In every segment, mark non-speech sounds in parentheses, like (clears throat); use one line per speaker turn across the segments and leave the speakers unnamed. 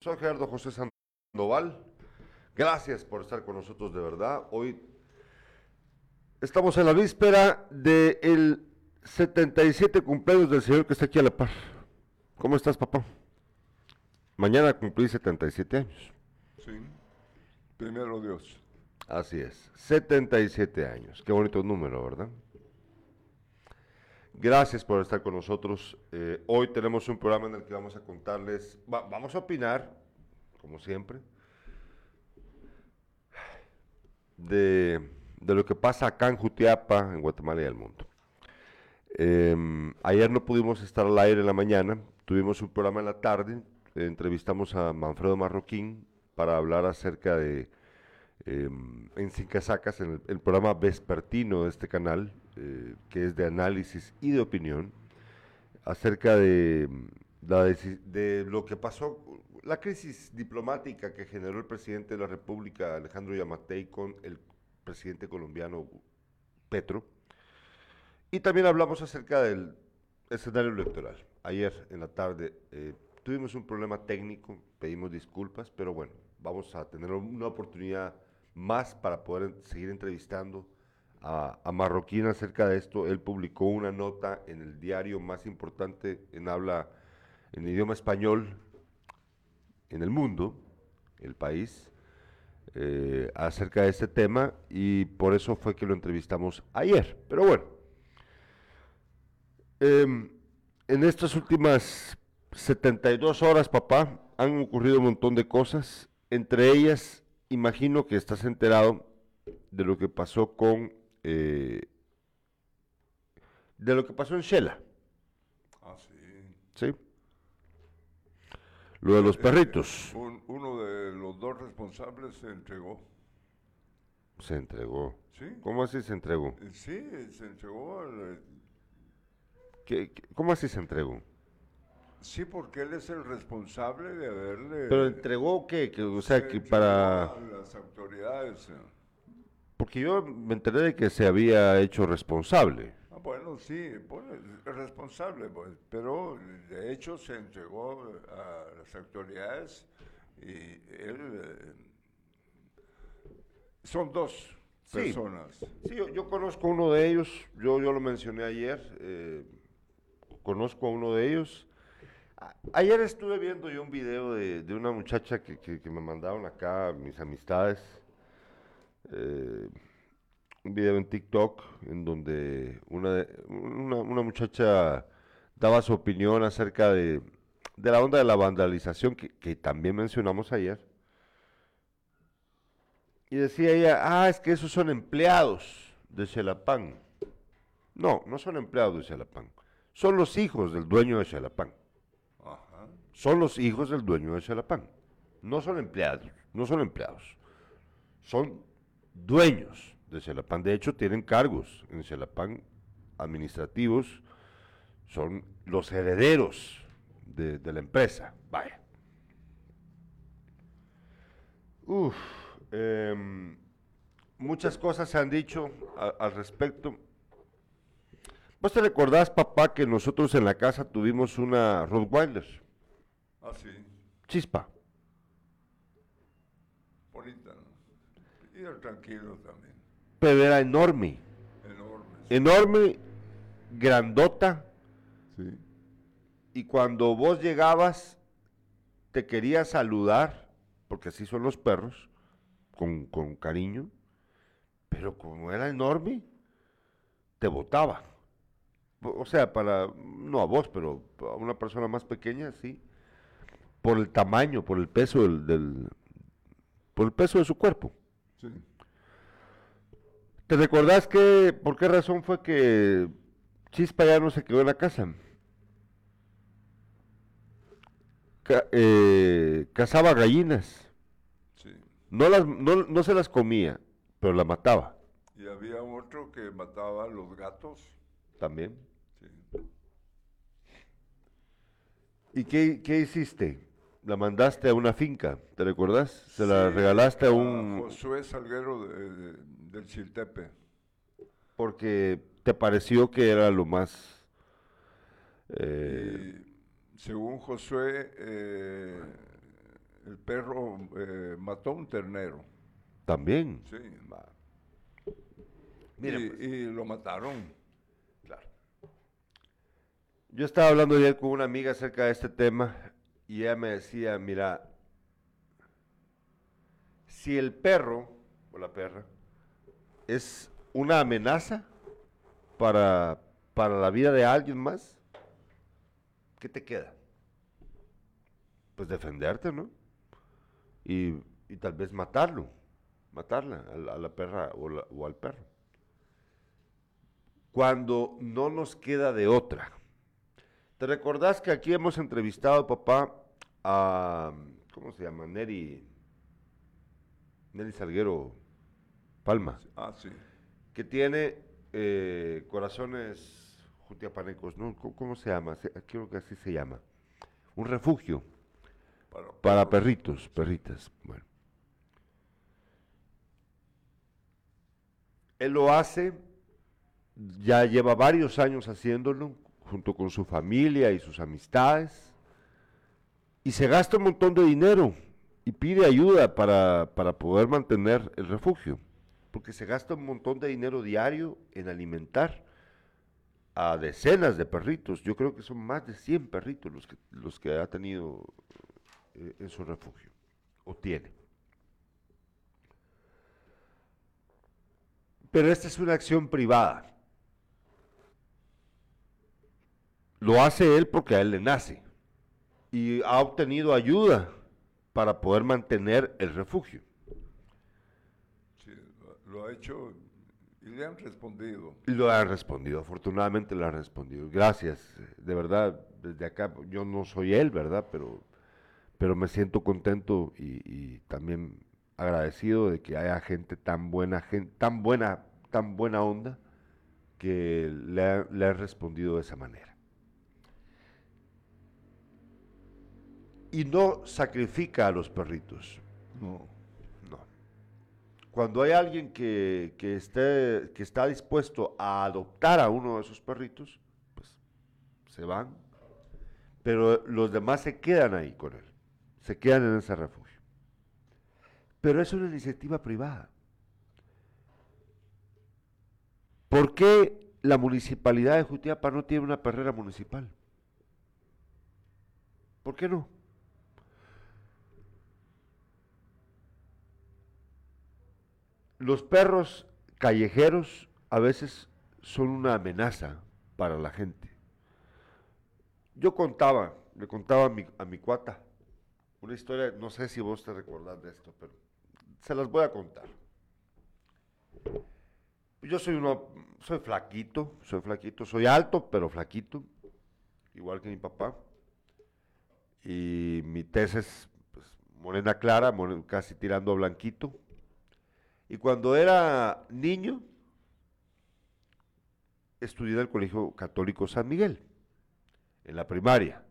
Soy Gerardo José Sandoval. Gracias por estar con nosotros de verdad. Hoy estamos en la víspera del 77 cumpleaños del señor que está aquí a la par. ¿Cómo estás, papá? Mañana cumplí 77 años.
Sí, primero Dios.
Así es, 77 años. Qué bonito número, ¿verdad? Gracias por estar con nosotros. Eh, hoy tenemos un programa en el que vamos a contarles, va- vamos a opinar, como siempre, de, lo que pasa acá en Jutiapa, en Guatemala y el mundo. Em, ayer no pudimos estar al aire en la mañana, tuvimos un programa en la tarde, entrevistamos a Manfredo Marroquín para hablar acerca de, em, en Sin Casacas, en el, el programa vespertino de este canal, eh, que es de análisis y de opinión, acerca de, la deci- de lo que pasó, la crisis diplomática que generó el presidente de la República, Alejandro Yamatei, con el presidente colombiano Petro. Y también hablamos acerca del escenario electoral. Ayer en la tarde eh, tuvimos un problema técnico, pedimos disculpas, pero bueno, vamos a tener una oportunidad más para poder seguir entrevistando a, Marroquín acerca de esto. Él publicó una nota en el diario más importante en habla, en idioma español en el mundo, el país, eh, acerca de este tema y por eso fue que lo entrevistamos ayer. Pero bueno, em, en estas últimas 72 horas, papá, han ocurrido un montón de cosas. Entre ellas, imagino que estás enterado de lo que pasó con... eh, de lo que pasó en Shela,
Ah, sí.
¿sí? Lo de los perritos.
Un- uno de los dos responsables se entregó.
Se entregó.
¿Sí?
¿Cómo así se entregó?
Eh, Sí, se entregó. al-
¿Qué- qué- ¿Cómo así se entregó?
Sí, porque él es el responsable de haberle...
¿Pero entregó qué? Que, o sea,
se
que para...
a las autoridades. eh.
Porque yo me enteré de que se había hecho responsable.
Ah, bueno, sí, bueno, responsable, pues, pero de hecho se entregó a las autoridades y él... eh, son dos
Sí.
personas.
Sí, yo, yo conozco uno de ellos, yo, yo lo mencioné ayer, eh, conozco a uno de ellos. Ayer estuve viendo yo un video de, una muchacha que, me mandaron acá mis amistades, eh, un video en TikTok en donde una, una, una muchacha daba su opinión acerca de, de la onda de la vandalización que, que también mencionamos ayer. Y decía ella, ah, es que esos son empleados de Xelapan. No, no son empleados de Xelapan. Son los hijos del dueño de Xelapan. Son los hijos del dueño de Xelapan. No son empleados, no son empleados. Son dueños de Xelapan. De hecho, tienen cargos en Xelapan administrativos. Son los herederos de, la empresa. Vaya. Uf, em, muchas cosas se han dicho al respecto. ¿Vos te recordás, papá, que nosotros en la casa tuvimos una Rottweiler?
Ah, sí,
Chispa.
bonita, ¿no? Y era tranquilo también,
Pero era enorme.
enorme.
Enorme, grandota.
Sí.
Y cuando vos llegabas, te quería saludar, porque así son los perros, con, con cariño. Pero como era enorme, te botaba. O sea, para, no a vos, pero a una persona más pequeña, sí. Por el tamaño, por el peso del, del- por el peso de su cuerpo.
Sí.
¿Te recordás que, por qué razón fue que Chispa ya no se quedó en la casa? Ca- eh, cazaba gallinas.
Sí.
No, las, no, no se las comía, pero las mataba
Y había otro que mataba a los gatos.
también.
Sí.
¿Y qué, qué hiciste? La mandaste a una finca, ¿te recuerdas? Se la regalaste a un...
Josué Salguero de- de- del Chiltepe.
porque te pareció que era lo más... eh,
Y según Josué, eh, el perro eh, mató un ternero.
También.
Sí.
Mire,
y,
pues.
y lo mataron.
Claro. Yo estaba hablando ayer con una amiga acerca de este tema y ella me decía, mira, si el perro o la perra es una amenaza para, para la vida de alguien más, ¿qué te queda? Pues defenderte, ¿no? Y, y tal vez matarlo, matarla a la, perra o al perro cuando no nos queda de otra. ¿Te recordás que aquí hemos entrevistado, papá, a, ¿cómo se llama? Neri, Neri Salguero Palma,
Ah, sí.
que tiene eh, corazones jutiapanecos, ¿no? ¿Cómo, cómo se llama? Creo que así se llama. Un refugio
Para,
para perritos, perritas. Bueno. Él lo hace, ya lleva varios años haciéndolo, junto con su familia y sus amistades, y se gasta un montón de dinero y pide ayuda para, para poder mantener el refugio, porque se gasta un montón de dinero diario en alimentar a decenas de perritos. Yo creo que son más de 100 perritos los que, los que ha tenido eh, en su refugio, o tiene. Pero esta es una acción privada. Lo hace él porque a él le nace. Y ha obtenido ayuda para poder mantener el refugio.
Sí, lo, ha hecho y le han respondido.
Y lo han respondido, afortunadamente lo han respondido. Gracias, de verdad, desde acá, yo no soy él, ¿verdad? Pero, pero me siento contento y, y también agradecido de que haya gente tan buena, gen- tan buena, tan buena onda, que le ha, le ha respondido de esa manera. Y no sacrifica a los perritos.
No.
No. Cuando hay alguien que, que, esté, que está dispuesto a adoptar a uno de esos perritos, pues se van. Pero los demás se quedan ahí con él. Se quedan en ese refugio. Pero es una iniciativa privada. ¿Por qué la municipalidad de Jutiapa no tiene una perrera municipal? ¿Por qué no? Los perros callejeros a veces son una amenaza para la gente. Yo contaba, le contaba a mi, a mi cuata una historia, no sé si vos te recordás de esto, pero se las voy a contar. Yo soy uno, soy flaquito, soy flaquito, soy alto, pero flaquito, igual que mi papá. Y mi tez es pues, morena clara, casi tirando a blanquito. Y cuando era niño, estudié en el Colegio Católico San Miguel, en la primaria.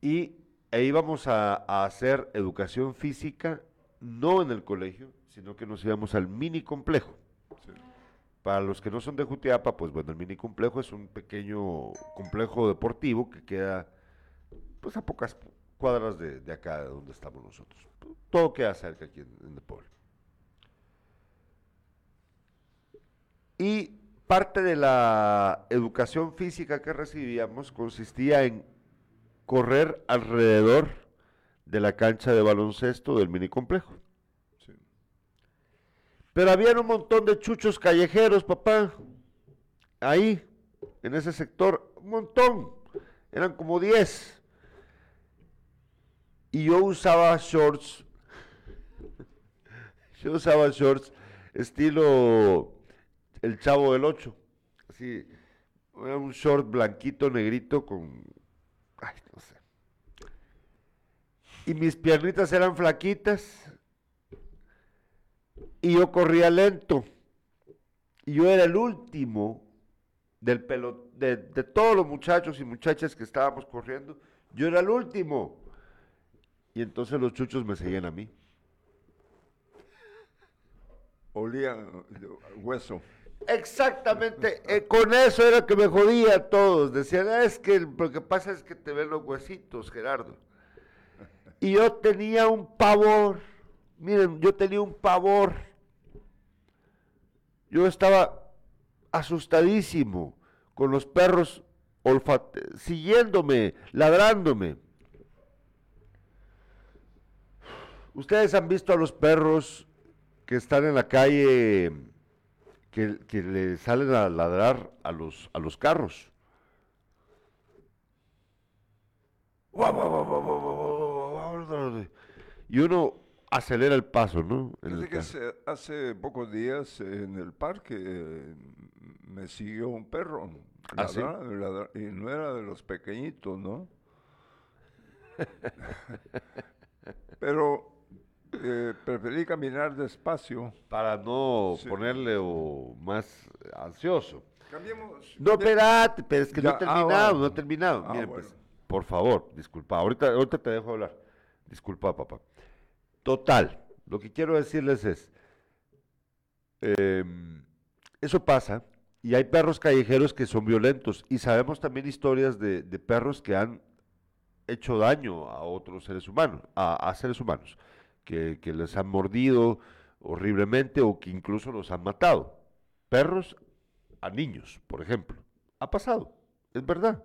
Y e íbamos a, a hacer educación física, no en el colegio, sino que nos íbamos al mini complejo.
Sí.
Para los que no son de Jutiapa, pues bueno, el mini complejo es un pequeño complejo deportivo que queda pues a pocas cuadras de, de acá, de donde estamos nosotros. Todo queda cerca aquí en, en el pueblo. Y parte de la educación física que recibíamos consistía en correr alrededor de la cancha de baloncesto del mini complejo.
Sí.
Pero había un montón de chuchos callejeros, papá. Ahí, en ese sector, un montón. Eran como 10. Y yo usaba shorts. (laughs) Yo usaba shorts estilo el chavo del 8. Así, era un short blanquito, negrito con... Ay, no sé. Y mis piernitas eran flaquitas. Y yo corría lento. Y yo era el último del pelo, de, de todos los muchachos y muchachas que estábamos corriendo. Yo era el último. Y entonces los chuchos me seguían a mí.
Olía eh, hueso.
Exactamente, eh, con eso era que me jodía a todos. Decían, "Ah, es que lo que pasa es que te ven los huesitos, Gerardo. Y yo tenía un pavor. Miren, yo tenía un pavor. Yo estaba asustadísimo con los perros siguiéndome, ladrándome. Ustedes han visto a los perros que están en la calle que, que le salen a ladrar a los, a los carros. Y uno acelera el paso, ¿no?
que hace, pocos días en el parque eh, me siguió un perro. ¿Ah, y no era de los pequeñitos, ¿no? Pero eh, preferí caminar despacio.
Para no ponerle más ansioso.
Cambiemos.
No, espérate, pero es que no he ah, terminado, no he terminado. Ah, pues, por favor, disculpa. Ahorita, ahorita te dejo hablar. Disculpa, papá. Total, lo que quiero decirles es, em, eso pasa y hay perros callejeros que son violentos y sabemos también historias de, perros que han hecho daño a otros seres humanos, a, seres humanos, que, les han mordido horriblemente o que incluso los han matado. Perros a niños, por ejemplo. Ha pasado, es verdad,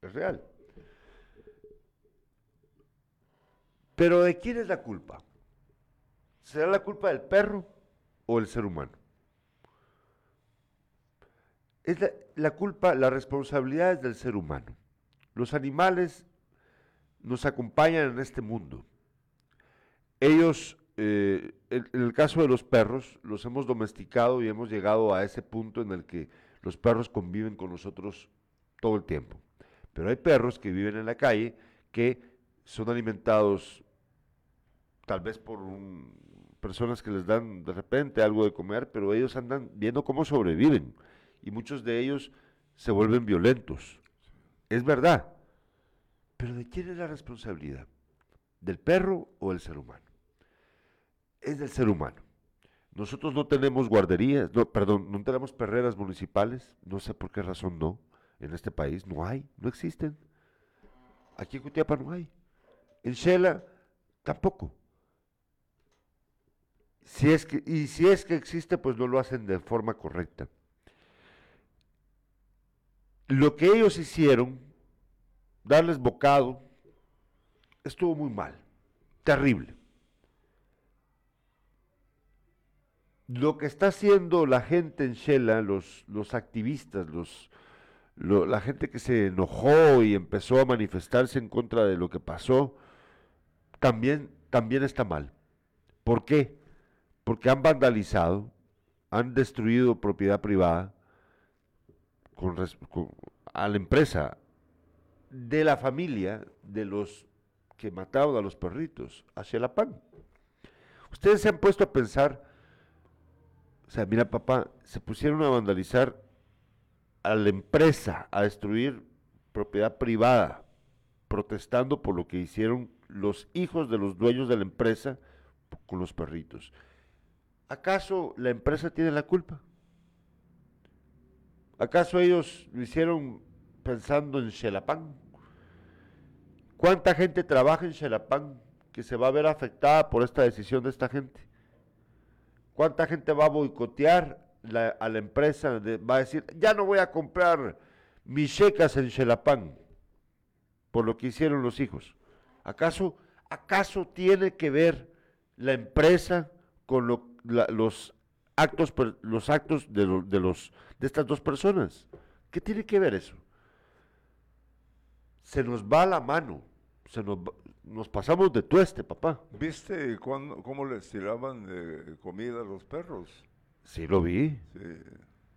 es real. Pero ¿de quién es la culpa? ¿Será la culpa del perro o el ser humano? Es la, culpa, la responsabilidad es del ser humano. Los animales nos acompañan en este mundo. Ellos, eh, en, el caso de los perros, los hemos domesticado y hemos llegado a ese punto en el que los perros conviven con nosotros todo el tiempo. Pero hay perros que viven en la calle que son alimentados tal vez por personas que les dan de repente algo de comer, pero ellos andan viendo cómo sobreviven y muchos de ellos se vuelven violentos. Es verdad. Pero ¿de quién es la responsabilidad? ¿Del perro o del ser humano? Es del ser humano. Nosotros no tenemos guarderías, no, perdón, no tenemos perreras municipales, no sé por qué razón no, en este país no hay, no existen. Aquí en Cutiapa no hay. En Shela tampoco. Si es que, y si es que existe, pues no lo hacen de forma correcta. Lo que ellos hicieron, darles bocado, estuvo muy mal, terrible. Lo que está haciendo la gente en Shela, los, activistas, los, la gente que se enojó y empezó a manifestarse en contra de lo que pasó, también, también está mal. ¿Por qué? porque han vandalizado, han destruido propiedad privada a la empresa de la familia de los que mataron a los perritos, hacia la pan. Ustedes se han puesto a pensar, o sea, mira papá, se pusieron a vandalizar a la empresa, a destruir propiedad privada, protestando por lo que hicieron los hijos de los dueños de la empresa con los perritos. ¿Acaso la empresa tiene la culpa? ¿Acaso ellos lo hicieron pensando en Xelapán? ¿Cuánta gente trabaja en Xelapán que se va a ver afectada por esta decisión de esta gente? ¿Cuánta gente va a boicotear a la empresa? va a decir, ya no voy a comprar mis checas en Xelapán por lo que hicieron los hijos. ¿Acaso, acaso tiene que ver la empresa con lo los actos, los actos de, de, los, de estas dos personas. ¿Qué tiene que ver eso? Se nos va la mano, se nos, nos pasamos de tueste, papá.
¿Viste cómo les tiraban de comida a los perros?
Sí, lo vi.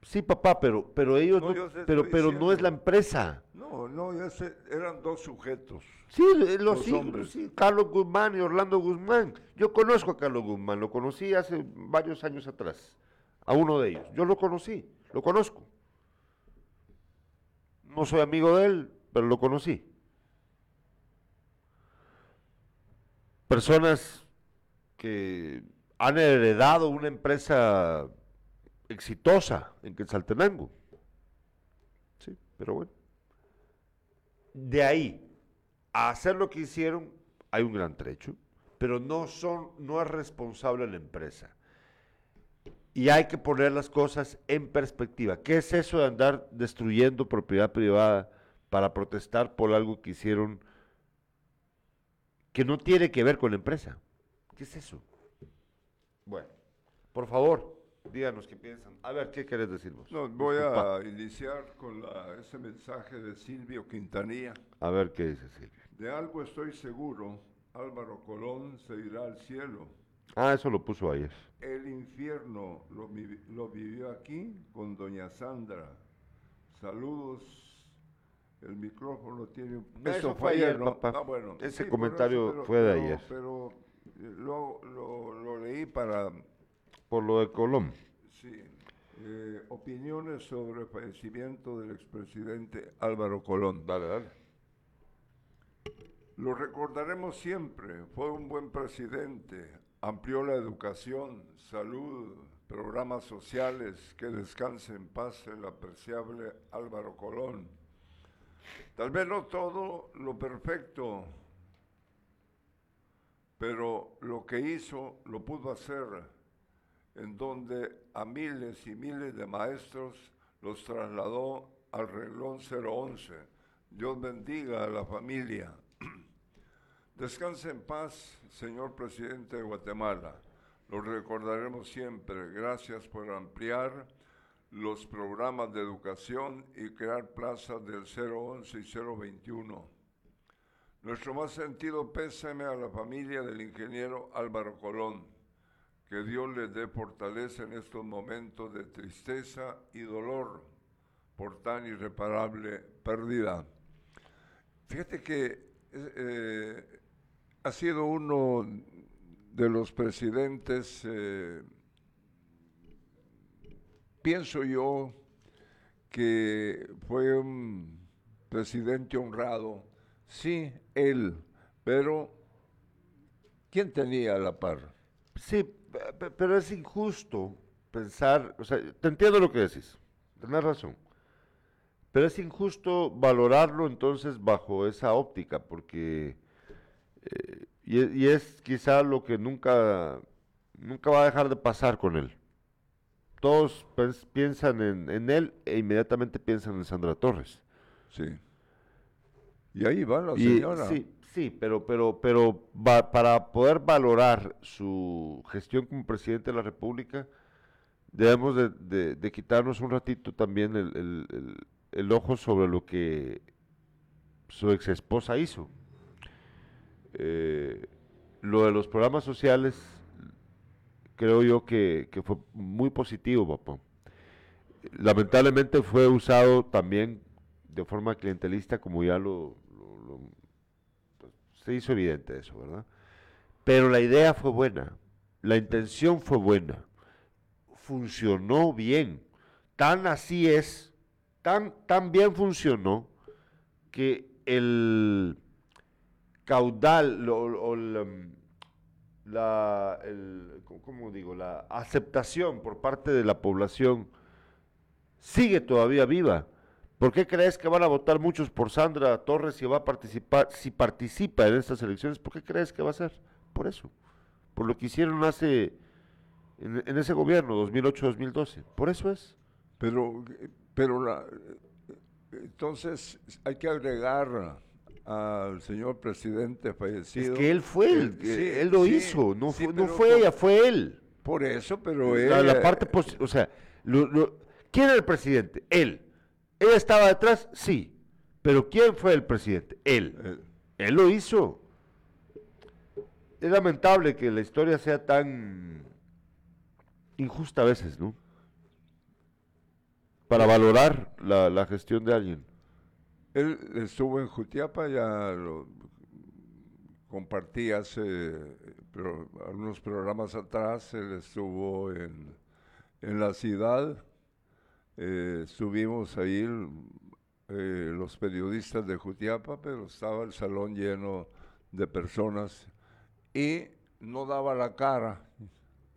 Sí. papá, pero, pero ellos no, pero, pero no es la empresa.
No, no, ya sé, eran dos sujetos.
Sí, los, hombres. Sí, Carlos Guzmán y Orlando Guzmán. Yo conozco a Carlos Guzmán, lo conocí hace varios años atrás, a uno de ellos. Yo lo conocí, lo conozco. No soy amigo de él, pero lo conocí. Personas que han heredado una empresa exitosa en Quetzaltenango. Sí, pero bueno. De ahí a hacer lo que hicieron, hay un gran trecho, pero no, son, no es responsable la empresa. Y hay que poner las cosas en perspectiva. ¿Qué es eso de andar destruyendo propiedad privada para protestar por algo que hicieron que no tiene que ver con la empresa? ¿Qué es eso? Bueno, por favor, díganos qué piensan. A ver, ¿qué querés decirnos?
No, voy a iniciar con ese mensaje de Silvio Quintanilla.
A ver qué dice Silvio.
De algo estoy seguro, Álvaro Colón se irá al cielo
Ah, eso lo puso ayer.
El infierno lo, vivió aquí con doña Sandra. Saludos. El micrófono tiene un...
Eso fue ayer, papá. Ah, bueno, Ese comentario fue de ayer.
Pero eh, lo, lo, leí para...
Por lo de Colón.
Sí. Eh, opiniones sobre el fallecimiento del expresidente Álvaro Colón.
Dale, dale.
Lo recordaremos siempre. Fue un buen presidente, amplió la educación, salud, programas sociales, que descanse en paz el apreciable Álvaro Colón. Tal vez no todo lo perfecto, pero lo que hizo lo pudo hacer, en donde a miles y miles de maestros los trasladó al reloj 011. Dios bendiga a la familia. (clears throat) Descanse en paz, señor presidente de Guatemala. Lo recordaremos siempre. Gracias por ampliar los programas de educación y crear plazas del 011 y 021. Nuestro más sentido pésame a la familia del ingeniero Álvaro Colón. Que Dios les dé fortaleza en estos momentos de tristeza y dolor por tan irreparable pérdida. Fíjate que eh, ha sido uno de los presidentes, eh, pienso yo, que fue un presidente honrado. Sí, él, pero ¿quién tenía la par?
Sí, pero es injusto pensar, o sea, te entiendo lo que decís, tenés razón, pero es injusto valorarlo entonces bajo esa óptica, porque eh, y, es quizá lo que nunca, nunca va a dejar de pasar con él. Todos piensan en, él e inmediatamente piensan en Sandra Torres.
Sí. Y ahí va la señora.
Sí, sí, pero, pero, pero para poder valorar su gestión como presidente de la República, debemos de, quitarnos un ratito también el, el ojo sobre lo que su ex esposa hizo. Eh, lo de los programas sociales, creo yo que, fue muy positivo, papá. Lamentablemente fue usado también de forma clientelista, como ya lo, pues, se hizo evidente eso, ¿verdad? Pero la idea fue buena, la intención fue buena, funcionó bien. Tan así es, tan, tan bien funcionó que el, caudal o, la, digo? la aceptación por parte de la población sigue todavía viva. ¿Por qué crees que van a votar muchos por Sandra Torres si va a participar, si participa en estas elecciones? ¿Por qué crees que va a ser? Por eso, por lo que hicieron hace en, ese gobierno 2008-2012. Por eso es.
Pero, pero la, entonces hay que agregar al señor presidente fallecido.
Es que él fue, él, él lo hizo, no, fue, no fue ella, fue él.
Por eso, pero
él... La, parte, o sea, ¿quién era el presidente? Él. ¿Él estaba detrás? Sí. Pero ¿quién fue el presidente? Él. Él, él lo hizo. Es lamentable que la historia sea tan injusta a veces, ¿no? Para valorar la, la gestión de alguien.
Él estuvo en Jutiapa, ya lo compartí hace algunos programas atrás, él estuvo en, la ciudad, eh, estuvimos ahí eh, los periodistas de Jutiapa, pero estaba el salón lleno de personas y no daba la cara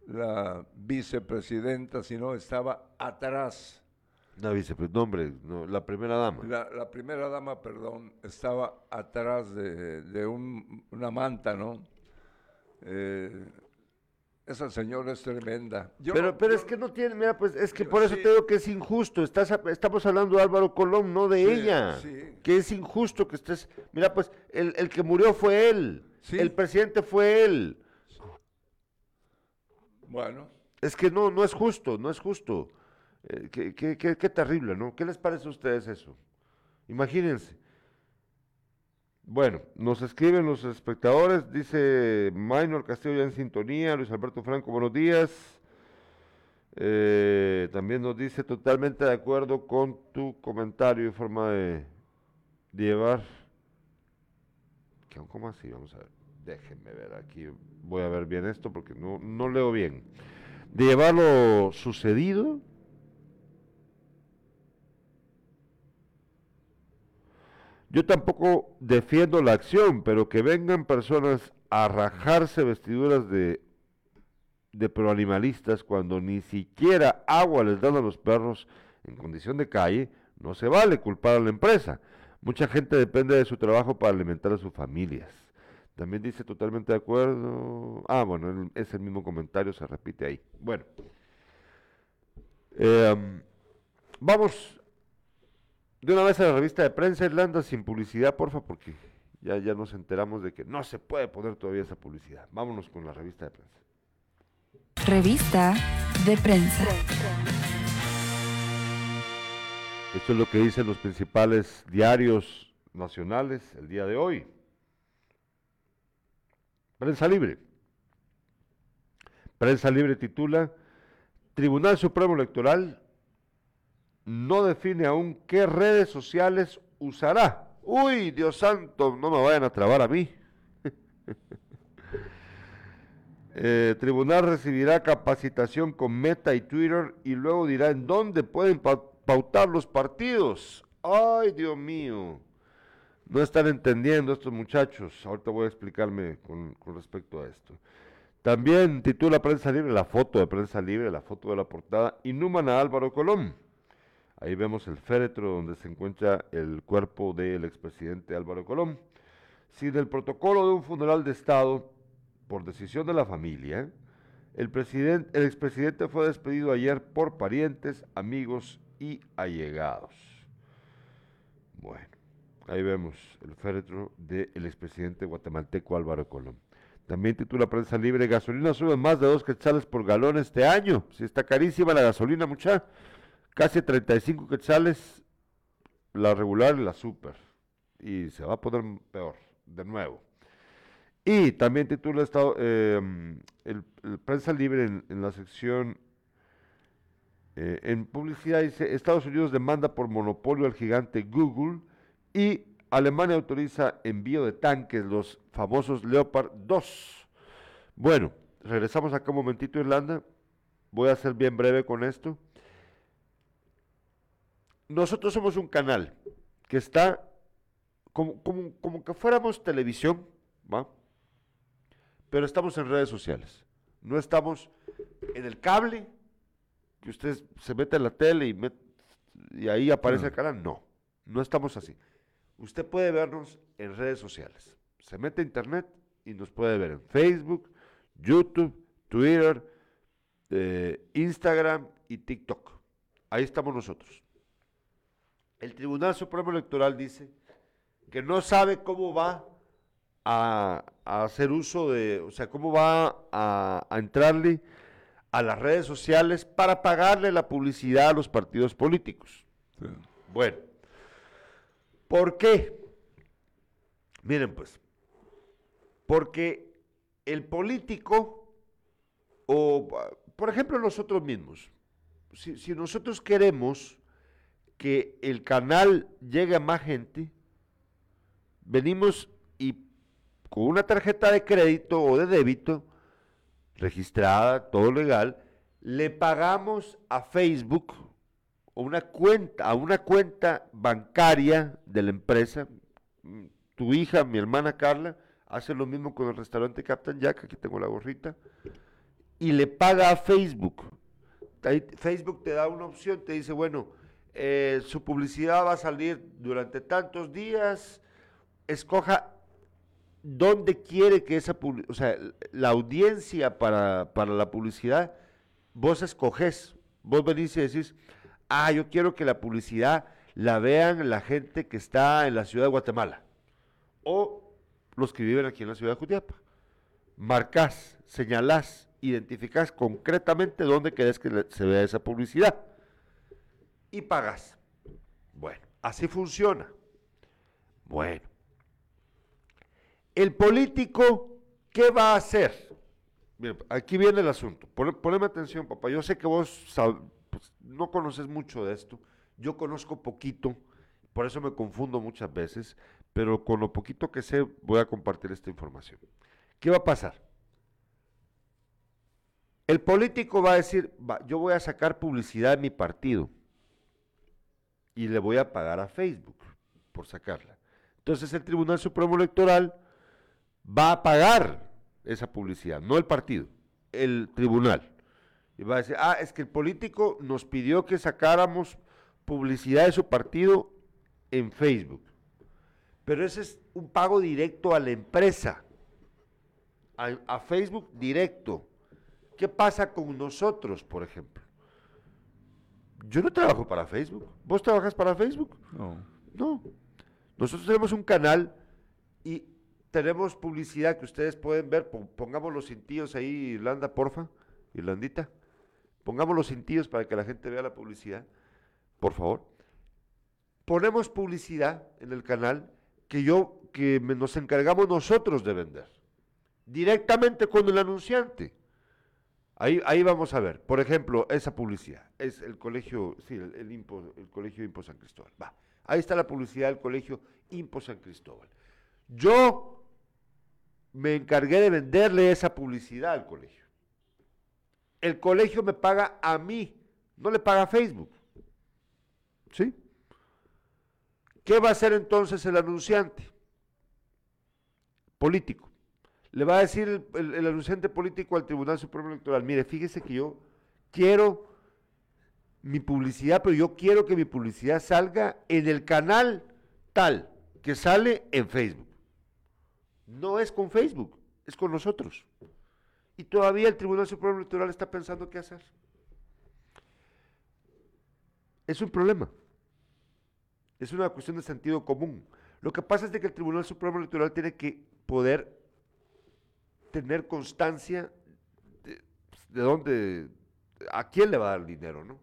la vicepresidenta, sino estaba atrás
La vicepresidenta, hombre, no, la primera dama.
La, la, primera dama, perdón, estaba atrás de, de un, una manta, ¿no? Eh, esa señora es tremenda.
pero pero es que no tiene, mira, pues es que por eso te digo que es injusto. Estás, estamos hablando de Álvaro Colón, no de ella. Que es injusto que estés. Mira, pues el, el que murió fue él. El presidente fue él.
Bueno.
Es que no, no es justo, no es justo. Eh, qué, terrible, ¿no? ¿Qué les parece a ustedes eso? Imagínense. Bueno, nos escriben los espectadores, dice Minor Castillo ya en sintonía, Luis Alberto Franco, buenos días. Eh, también nos dice totalmente de acuerdo con tu comentario y forma de, llevar. ¿Cómo así? Vamos a ver. Déjenme ver aquí. Voy a ver bien esto porque no, no leo bien. De llevar lo sucedido Yo tampoco defiendo la acción, pero que vengan personas a rajarse vestiduras de, de proanimalistas cuando ni siquiera agua les dan a los perros en condición de calle, no se vale culpar a la empresa. Mucha gente depende de su trabajo para alimentar a sus familias. También dice totalmente de acuerdo. Ah, bueno, es el mismo comentario, se repite ahí. Bueno. Em, vamos de una vez a la revista de prensa Irlanda sin publicidad, porfa, porque ya, ya nos enteramos de que no se puede poner todavía esa publicidad. Vámonos con la revista de prensa.
Revista de prensa.
Esto es lo que dicen los principales diarios nacionales el día de hoy. Prensa Libre. Prensa Libre titula Tribunal Supremo Electoral no define aún qué redes sociales usará. Uy, Dios santo, no me vayan a trabar a mí. (laughs) eh, tribunal recibirá capacitación con Meta y Twitter y luego dirá en dónde pueden pautar los partidos. Ay, Dios mío. No están entendiendo estos muchachos. Ahorita voy a explicarme con, con respecto a esto. También titula Prensa Libre, la foto de Prensa Libre, la foto de la portada, inhuman a Álvaro Colón. Ahí vemos el féretro donde se encuentra el cuerpo del expresidente Álvaro Colón. Sin el protocolo de un funeral de Estado, por decisión de la familia, el, el expresidente fue despedido ayer por parientes, amigos y allegados. Bueno, ahí vemos el féretro del expresidente guatemalteco Álvaro Colón. También titula Prensa Libre, gasolina sube más de dos quetzales por galón este año. Si está carísima la gasolina, mucha casi 35 quetzales la regular y la super. Y se va a poner peor, de nuevo. Y también titula estado, em, el, Prensa Libre en, la sección, eh, en publicidad dice, Estados Unidos demanda por monopolio al gigante Google y Alemania autoriza envío de tanques, los famosos Leopard 2. Bueno, regresamos acá un momentito, Irlanda. Voy a ser bien breve con esto nosotros somos un canal que está como, como, que fuéramos televisión, ¿va? Pero estamos en redes sociales. No estamos en el cable, que usted se mete en la tele y, y ahí aparece el canal. No, no estamos así. Usted puede vernos en redes sociales. Se mete a internet y nos puede ver en Facebook, YouTube, Twitter, eh, Instagram y TikTok. Ahí estamos nosotros. El Tribunal Supremo Electoral dice que no sabe cómo va a, hacer uso de, o sea, cómo va a, entrarle a las redes sociales para pagarle la publicidad a los partidos políticos. Bueno, ¿por qué? Miren pues, porque el político, o por ejemplo nosotros mismos, si nosotros queremos que el canal llegue a más gente, venimos y con una tarjeta de crédito o de débito registrada, todo legal, le pagamos a Facebook una cuenta, a una cuenta bancaria de la empresa. Tu hija, mi hermana Carla, hace lo mismo con el restaurante Captain Jack, aquí tengo la gorrita, y le paga a Facebook. Facebook te da una opción, te dice, bueno, eh, su publicidad va a salir durante tantos días, escoja dónde quiere que esa o sea, la audiencia para, para la publicidad, vos escoges, vos venís y decís, ah, yo quiero que la publicidad la vean la gente que está en la ciudad de Guatemala o los que viven aquí en la ciudad de Jutiapa. Marcás, señalás, identificás concretamente dónde querés que se vea esa publicidad y pagas. Bueno, así funciona. Bueno. El político, ¿qué va a hacer? aquí viene el asunto. poneme atención, papá. Yo sé que vos pues, no conoces mucho de esto. Yo conozco poquito, por eso me confundo muchas veces, pero con lo poquito que sé voy a compartir esta información. ¿Qué va a pasar? El político va a decir, yo voy a sacar publicidad de mi partido y le voy a pagar a Facebook por sacarla. Entonces el Tribunal Supremo Electoral va a pagar esa publicidad, no el partido, el tribunal. Y va a decir, ah, es que el político nos pidió que sacáramos publicidad de su partido en Facebook. Pero ese es un pago directo a la empresa, a, Facebook directo. ¿Qué pasa con nosotros, por ejemplo? Yo no trabajo para Facebook. ¿Vos trabajas para Facebook?
No.
No. Nosotros tenemos un canal y tenemos publicidad que ustedes pueden ver. Pongamos los cintillos ahí, Irlanda, porfa. Irlandita. Pongamos los cintillos para que la gente vea la publicidad por favor. Ponemos publicidad en el canal que yo, que nos encargamos nosotros de vender, directamente con el anunciante. Ahí, vamos a ver, por ejemplo, esa publicidad, es el colegio, sí, el, el colegio Impo San Cristóbal. Va, ahí está la publicidad del colegio Impo San Cristóbal. Yo me encargué de venderle esa publicidad al colegio. El colegio me paga a mí, no le paga a Facebook. ¿Sí? ¿Qué va a hacer entonces el anunciante? Político. Le va a decir el, anunciante político al Tribunal Supremo Electoral, mire, fíjese que yo quiero mi publicidad, pero yo quiero que mi publicidad salga en el canal tal que sale en Facebook. No es con Facebook, es con nosotros. Y todavía el Tribunal Supremo Electoral está pensando qué hacer. Es un problema. Es una cuestión de sentido común. Lo que pasa es de que el Tribunal Supremo Electoral tiene que poder tener constancia de, de dónde, a quién le va a dar dinero, ¿no?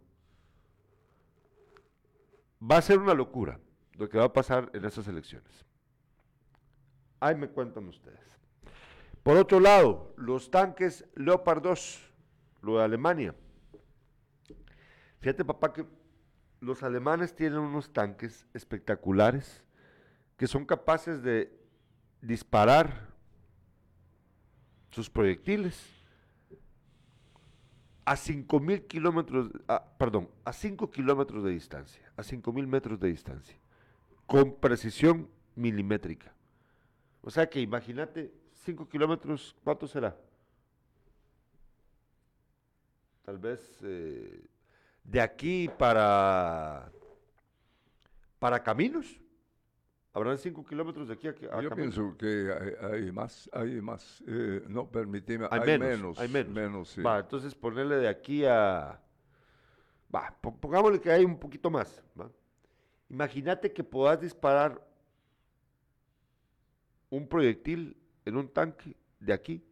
Va a ser una locura lo que va a pasar en esas elecciones. Ahí me cuentan ustedes. Por otro lado, los tanques Leopard 2, lo de Alemania. Fíjate, papá, que los alemanes tienen unos tanques espectaculares que son capaces de disparar sus proyectiles a 5.000 kilómetros, perdón, a 5 kilómetros de distancia, a 5.000 metros de distancia, con precisión milimétrica. O sea que imagínate, 5 kilómetros, ¿cuánto será? Tal vez eh, de aquí para, para caminos. Habrán cinco kilómetros de aquí a,
Yo pienso que hay, más, hay más, eh, no, permíteme,
hay, menos, Hay menos. Va, entonces ponerle de aquí a, va, pongámosle que hay un poquito más, Imagínate que puedas disparar un proyectil en un tanque de aquí,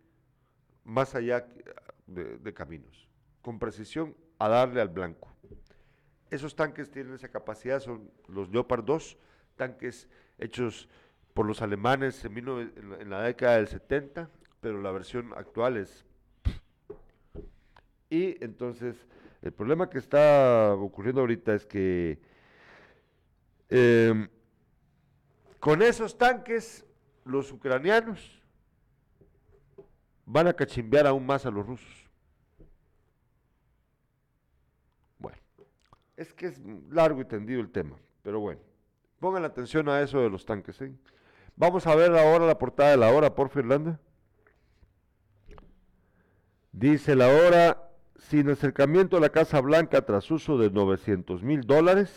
más allá de, de caminos, con precisión a darle al blanco. Esos tanques tienen esa capacidad, son los Leopard 2, tanques hechos por los alemanes en, la década del 70, pero la versión actual es... Y entonces, el problema que está ocurriendo ahorita es que em, con esos tanques, los ucranianos van a cachimbear aún más a los rusos. Es que es largo y tendido el tema, pero bueno, pongan atención a eso de los tanques. ¿eh? Vamos a ver ahora la portada de la hora, por Fernanda. Dice la hora sin acercamiento a la Casa Blanca tras uso de 900 mil dólares.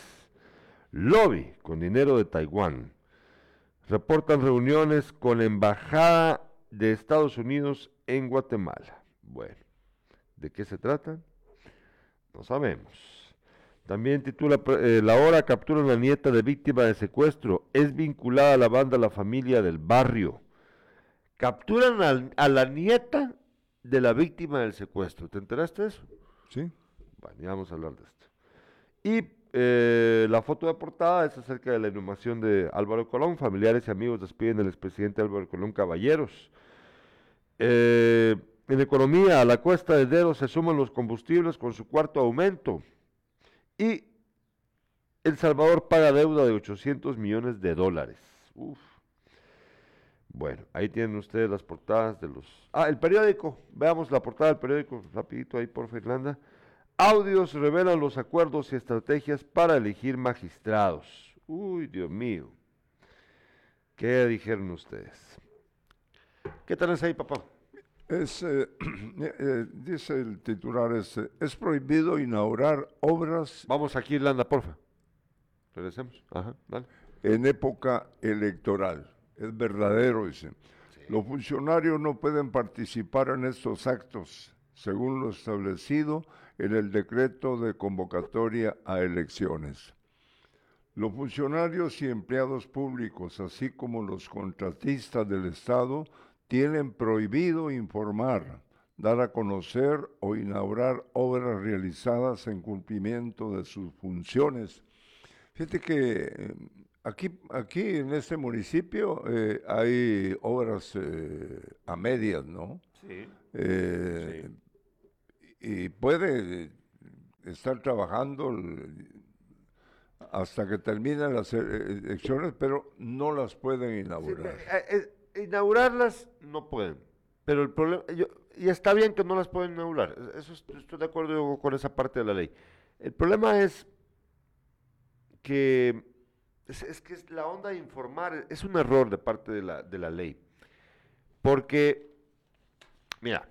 Lobby con dinero de Taiwán. Reportan reuniones con la Embajada de Estados Unidos en Guatemala. Bueno, ¿de qué se trata? No sabemos. También titula eh, La hora captura a la nieta de víctima de secuestro. Es vinculada a la banda La Familia del Barrio. Capturan al- a, la nieta de la víctima del secuestro. ¿Te enteraste de eso?
Sí.
Bueno, ya vamos a hablar de esto. Y eh, la foto de portada es acerca de la inhumación de Álvaro Colón. Familiares y amigos despiden al expresidente Álvaro Colón Caballeros. Eh, en economía, a la cuesta de dedo se suman los combustibles con su cuarto aumento. Y El Salvador paga deuda de 800 millones de dólares. Uf. Bueno, ahí tienen ustedes las portadas de los... Ah, el periódico. Veamos la portada del periódico rapidito ahí por Irlanda. Audios revelan los acuerdos y estrategias para elegir magistrados. Uy, Dios mío. ¿Qué dijeron ustedes? ¿Qué tal es ahí, papá?
Es, eh, (clears throat) eh, dice el titular, es, eh, es prohibido inaugurar obras
Vamos aquí, Irlanda, porfa. Regresemos. Ajá, dale.
en época electoral. Es verdadero, dice. Los funcionarios no pueden participar en estos actos, según lo establecido en el decreto de convocatoria a elecciones. Los funcionarios y empleados públicos, así como los contratistas del Estado, tienen prohibido informar, dar a conocer o inaugurar obras realizadas en cumplimiento de sus funciones. Fíjate que eh, aquí, aquí en este municipio eh, hay obras eh, a medias, ¿no?
Sí.
Eh, Y puede estar trabajando hasta que terminen las elecciones, pero no las pueden inaugurar.
Inaugurarlas no pueden. Pero el problema, yo- y está bien que no las pueden inaugurar, eso est- estoy de acuerdo con esa parte de la ley. El problema es que es, que la onda de informar es un error de parte de la, de la ley. Porque, mira,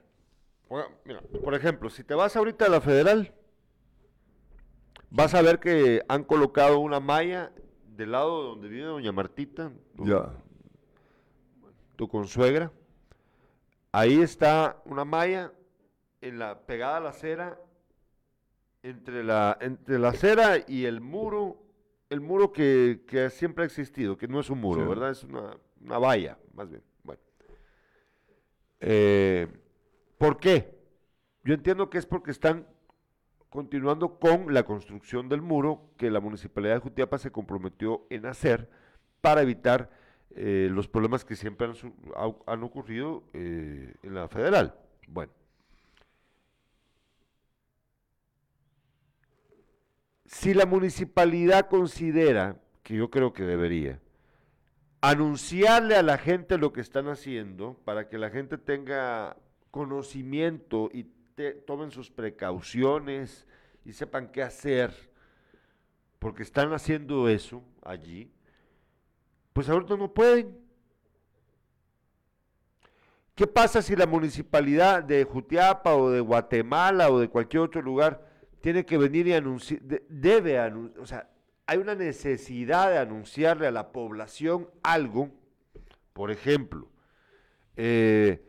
mira, por ejemplo, si te vas ahorita a la federal, vas a ver que han colocado una malla del lado donde vive doña Martita, tu consuegra. Ahí está una malla en la, pegada a la acera, entre la, entre la acera y el muro, el muro que, que siempre ha existido, que no es un muro,
Sí.
¿verdad? Es una, una valla, más bien. Bueno. Eh, ¿Por qué? Yo entiendo que es porque están continuando con la construcción del muro que la Municipalidad de Jutiapa se comprometió en hacer para evitar eh, los problemas que siempre han, ocurrido eh, en la federal. Bueno. Si la municipalidad considera, que yo creo que debería, anunciarle a la gente lo que están haciendo para que la gente tenga conocimiento y te- tomen sus precauciones y sepan qué hacer, porque están haciendo eso allí, pues ahorita no pueden. ¿Qué pasa si la municipalidad de Jutiapa o de Guatemala o de cualquier otro lugar tiene que venir y anunciar, debe anunciar, o sea, hay una necesidad de anunciarle a la población algo, por ejemplo, eh,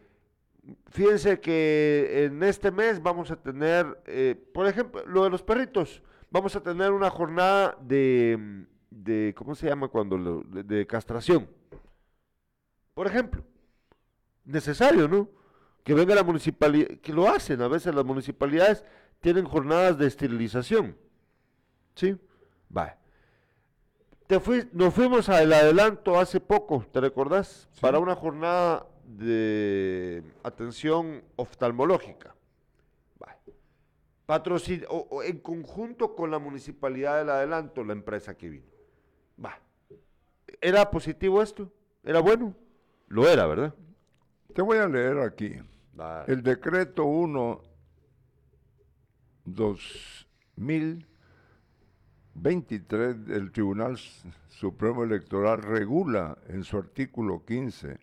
fíjense que en este mes vamos a tener, eh, por ejemplo, lo de los perritos, vamos a tener una jornada de, de ¿cómo se llama cuando? lo- de, de castración. Por ejemplo, necesario, ¿no? Que venga la municipalidad, que lo hacen, a veces las municipalidades tienen jornadas de esterilización. ¿Sí? Va. Te fui- nos fuimos al adelanto hace poco, ¿te recordás?
Sí.
Para una jornada de atención oftalmológica. Va. Patrocin- o- o en conjunto con la municipalidad del adelanto, la empresa que vino. Va. ¿Era positivo esto? ¿Era bueno? Lo era, ¿verdad?
te voy a leer aquí. El decreto 1 2023 del Tribunal Supremo Electoral regula en su artículo 15,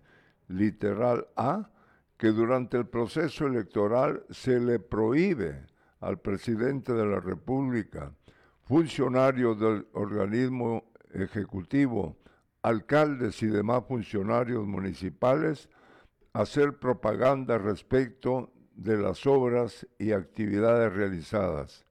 literal A, que durante el proceso electoral se le prohíbe al presidente de la República, funcionarios del organismo ejecutivo, alcaldes y demás funcionarios municipales, hacer propaganda respecto de las obras y actividades realizadas.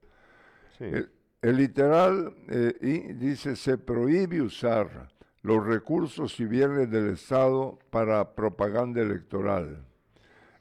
El, literal eh, y dice se prohíbe usar los recursos y bienes del Estado para propaganda electoral.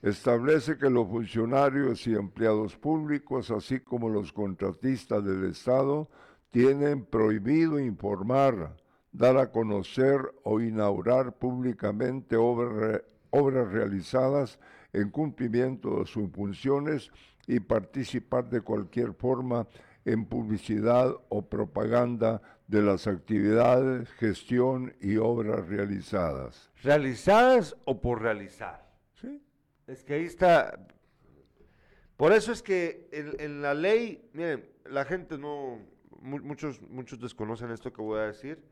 Establece que los funcionarios y empleados públicos, así como los contratistas del Estado, tienen prohibido informar, dar a conocer o inaugurar públicamente obras, obras realizadas en cumplimiento de sus funciones y participar de cualquier forma en publicidad o propaganda de las actividades, gestión y obras realizadas.
¿Realizadas o por realizar?
Sí.
Es que ahí está. Por eso es que en, la ley, miren, la gente no, muchos, muchos desconocen esto que voy a decir.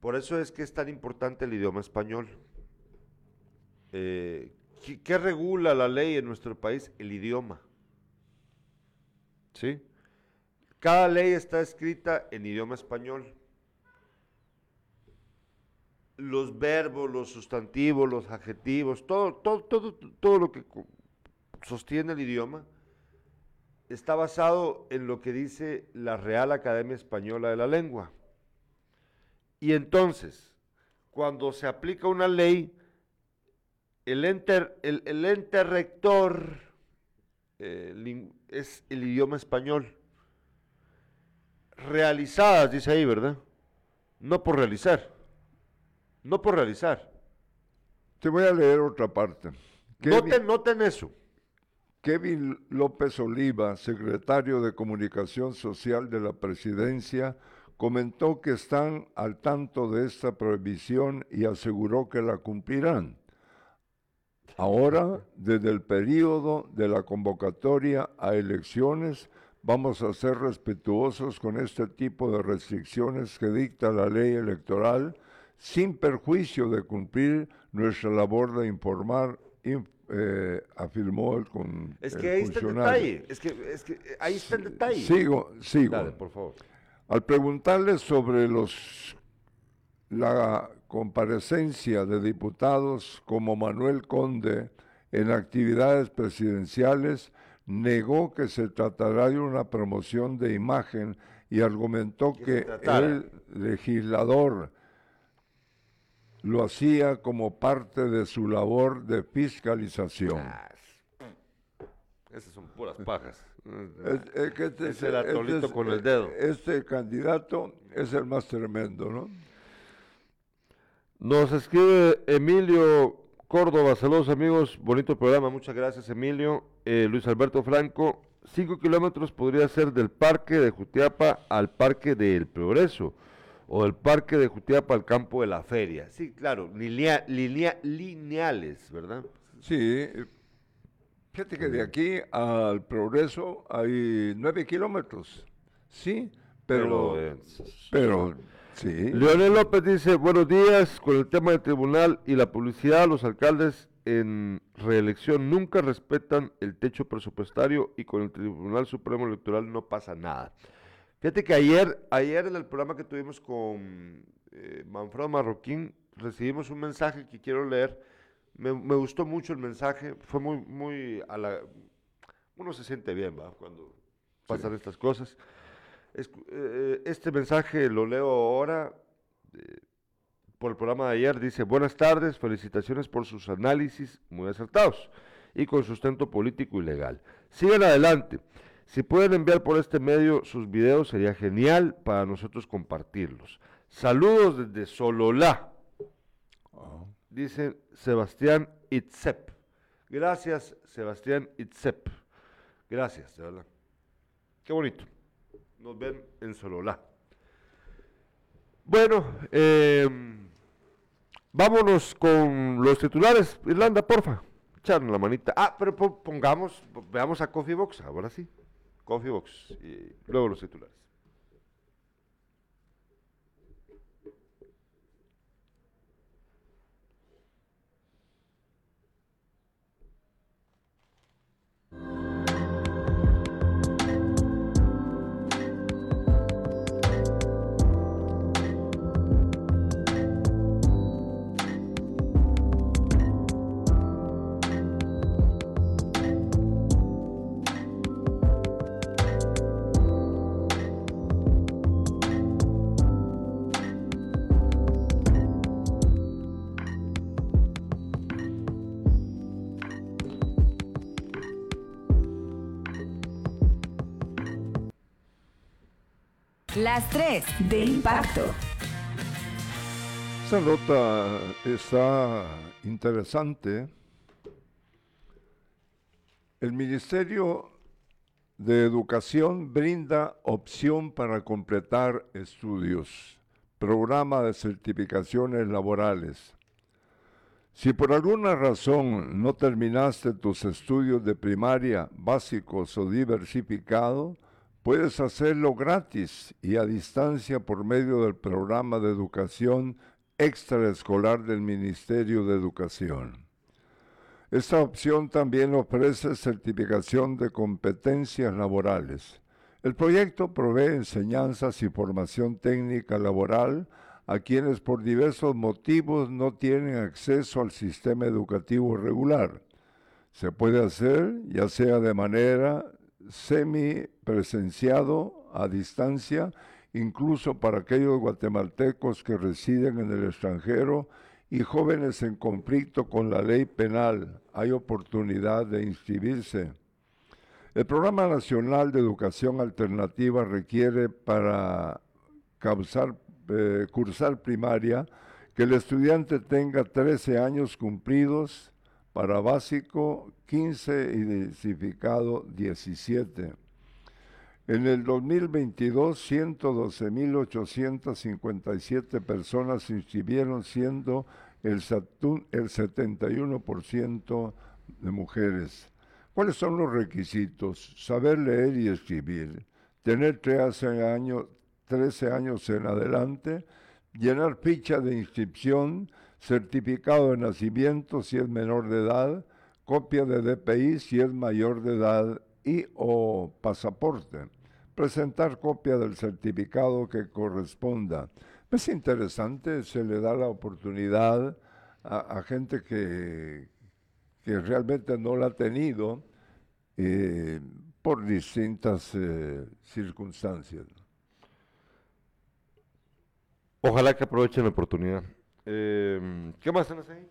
Por eso es que es tan importante el idioma español. Eh, ¿qué, regula la ley en nuestro país? El idioma. ¿Sí? Cada ley está escrita en idioma español. Los verbos, los sustantivos, los adjetivos, todo, todo, todo, todo lo que sostiene el idioma está basado en lo que dice la Real Academia Española de la Lengua. Y entonces, cuando se aplica una ley, el ente, el, ente rector eh, es el idioma español. Realizadas, dice ahí, ¿verdad? No por realizar. No por realizar.
Te voy a leer otra parte.
noten, noten eso.
Kevin López Oliva, secretario de Comunicación Social de la Presidencia, comentó que están al tanto de esta prohibición y aseguró que la cumplirán. Ahora, desde el periodo de la convocatoria a elecciones, vamos a ser respetuosos con este tipo de restricciones que dicta la ley electoral, sin perjuicio de cumplir nuestra labor de informar, eh, afirmó el, con,
es que ahí Está el detalle. Es que, es que ahí está el detalle.
Sigo, sigo.
Dale, por favor.
Al preguntarle sobre los la comparecencia de diputados como Manuel Conde en actividades presidenciales, negó que se tratará de una promoción de imagen y argumentó que el legislador lo hacía como parte de su labor de fiscalización.
Esas son puras pajas.
Es, que este,
es el atolito con el dedo.
Este candidato es el más tremendo, ¿no?
Nos escribe Emilio Córdoba, saludos amigos, bonito programa, muchas gracias Emilio. Eh, Luis Alberto Franco, cinco kilómetros podría ser del parque de Jutiapa al parque del Progreso o del parque de Jutiapa al campo de la feria. Sí, claro, lineales, ¿verdad?
Sí, fíjate que de aquí al Progreso hay nueve kilómetros, sí, pero, pero eh,
Leonel López dice, buenos días, con el tema del tribunal y la publicidad, los alcaldes en reelección nunca respetan el techo presupuestario y con el Tribunal Supremo Electoral no pasa nada. Fíjate que ayer, ayer en el programa que tuvimos con eh, Manfredo Marroquín, recibimos un mensaje que quiero leer. Me, gustó mucho el mensaje, fue muy, muy a la... Uno se siente bien, ¿va? Cuando pasan estas cosas. Eh, este mensaje lo leo ahora eh, por el programa de ayer. Dice, buenas tardes, felicitaciones por sus análisis muy acertados y con sustento político y legal. Sigan adelante. Si pueden enviar por este medio sus videos, sería genial para nosotros compartirlos. Saludos desde Sololá. Dice Sebastián Itzep. Gracias, Sebastián Itzep. Gracias, de verdad. Qué bonito nos ven en Sololá. Bueno, eh, vámonos con los titulares. Irlanda, porfa. Echarnos la manita. Ah, pero pongamos, veamos a Coffee Box, ahora sí. Coffee Box. Y luego los titulares.
Las tres de impacto.
Esta nota está interesante. El Ministerio de Educación brinda opción para completar estudios, programa de certificaciones laborales. Si por alguna razón no terminaste tus estudios de primaria básicos o diversificado, puedes hacerlo gratis y a distancia por medio del programa de educación extraescolar del Ministerio de Educación. Esta opción también ofrece certificación de competencias laborales. El proyecto provee enseñanzas y formación técnica laboral a quienes por diversos motivos no tienen acceso al sistema educativo regular. Se puede hacer ya sea de manera semipresenciado, a distancia, incluso para aquellos guatemaltecos que residen en el extranjero y jóvenes en conflicto con la ley penal. Hay oportunidad de inscribirse. El Programa Nacional de Educación Alternativa requiere para eh, cursar primaria, que el estudiante tenga 13 años cumplidos para básico, 15 y diversificado 17. En el 2022, 112.857 personas se inscribieron, siendo el, el 71% de mujeres. ¿Cuáles son los requisitos? Saber leer y escribir, tener 13 años, 13 años en adelante, llenar ficha de inscripción, certificado de nacimiento si es menor de edad, copia de DPI si es mayor de edad y o pasaporte. Presentar copia del certificado que corresponda. Es interesante, se le da la oportunidad a, gente que, que, realmente no la ha tenido eh, por distintas eh, circunstancias.
Ojalá que aprovechen la oportunidad. Eh, ¿Qué más tenés ahí?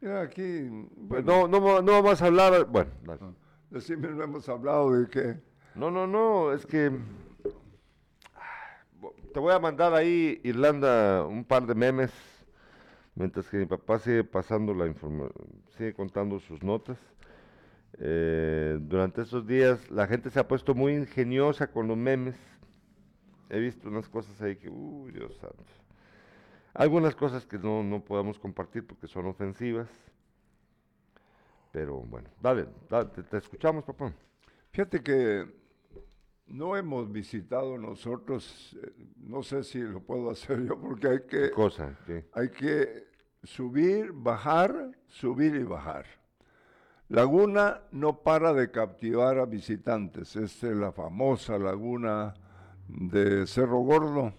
Mira, aquí.
Pues no, no, no vamos a hablar. Bueno, dale.
Decime, no hemos hablado de qué.
No, no, no, es que. Te voy a mandar ahí, Irlanda, un par de memes. Mientras que mi papá sigue pasando la información, sigue contando sus notas. Eh, durante estos días la gente se ha puesto muy ingeniosa con los memes he visto unas cosas ahí que, uy, Dios santo. Algunas cosas que no, no podemos compartir porque son ofensivas. Pero bueno, dale, te, escuchamos, papá.
Fíjate que no hemos visitado nosotros, eh, no sé si lo puedo hacer yo porque hay que...
cosa?
Hay que subir, bajar, subir y bajar. Laguna no para de captivar a visitantes. Es la famosa laguna de Cerro Gordo.